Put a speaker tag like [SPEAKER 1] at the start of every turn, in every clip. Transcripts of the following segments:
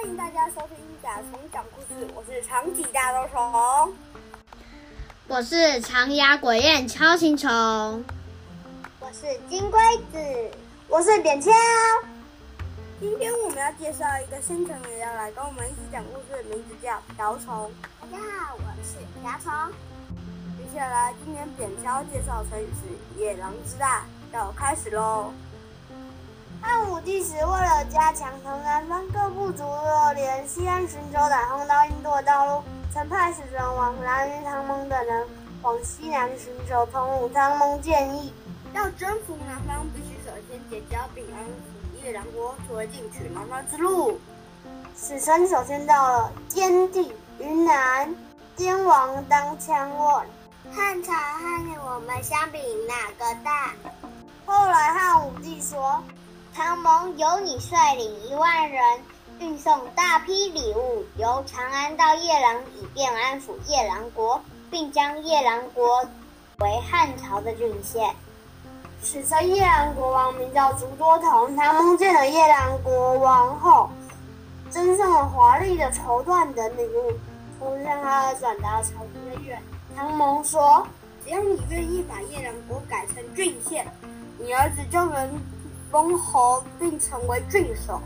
[SPEAKER 1] 欢迎大家收听甲虫讲故事，我是长脊大兜虫，
[SPEAKER 2] 我是长牙鬼燕超形虫，
[SPEAKER 3] 我是金龟子，
[SPEAKER 4] 我是扁锹。
[SPEAKER 1] 今天我们要介绍一个新成员要来跟我们一起讲故事，名字叫瓢虫。
[SPEAKER 3] 大家好，我是瓢虫。
[SPEAKER 1] 接下来，今天扁锹介绍成语是野狼之大，要开始喽。
[SPEAKER 4] 汉武帝时，为了加强同南方各部族的联系和寻求打通到印度的道路，曾派使臣往来于唐蒙等人往西南寻求通路。唐蒙建议，
[SPEAKER 1] 要征服南方，必须首先结交并安抚夜郎国，作为进取南方之路。
[SPEAKER 4] 使臣首先到了滇地云南，滇王当枪问：
[SPEAKER 3] 汉朝和我们相比，哪个大？
[SPEAKER 4] 后来汉武帝说。
[SPEAKER 3] 唐蒙由你率领一万人，运送大批礼物，由长安到夜郎，以便安抚夜郎国，并将夜郎国为汉朝的郡县。
[SPEAKER 4] 史称夜郎国王名叫竹多同。唐蒙见了夜郎国王后，赠送了华丽的绸缎等礼物，同时向他转达朝廷的愿。唐蒙说：“
[SPEAKER 1] 只要你愿意把夜郎国改成郡县，你儿子就能。”封侯并成为郡守。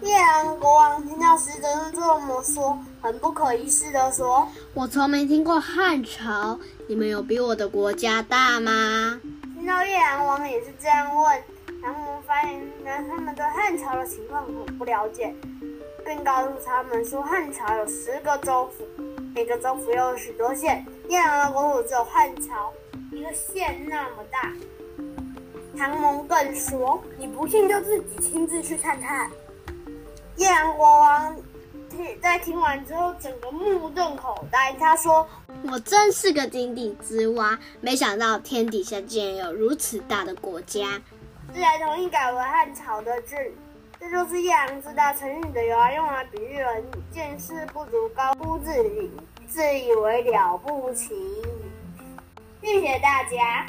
[SPEAKER 4] 夜郎国王听到使者这么说，很不可一世的说：“
[SPEAKER 2] 我从没听过汉朝，你们有比我的国家大吗？”
[SPEAKER 4] 听到夜郎王也是这样问，然后发现他们对汉朝的情况很不了解，并告诉他们说汉朝有十个州府，每个州府又有许多县，夜郎的国土只有汉朝一个县那么大。唐蒙更说：“
[SPEAKER 1] 你不信就自己亲自去看看。”
[SPEAKER 4] 夜郎国王听在听完之后，整个目瞪口呆。他说：“
[SPEAKER 2] 我真是个井底之蛙，没想到天底下竟然有如此大的国家。”
[SPEAKER 4] 自然同意改为汉朝的郡。这就是夜郎自大成语的由来，用来比喻人见识不足、高估自己，自以为了不起。谢谢大家。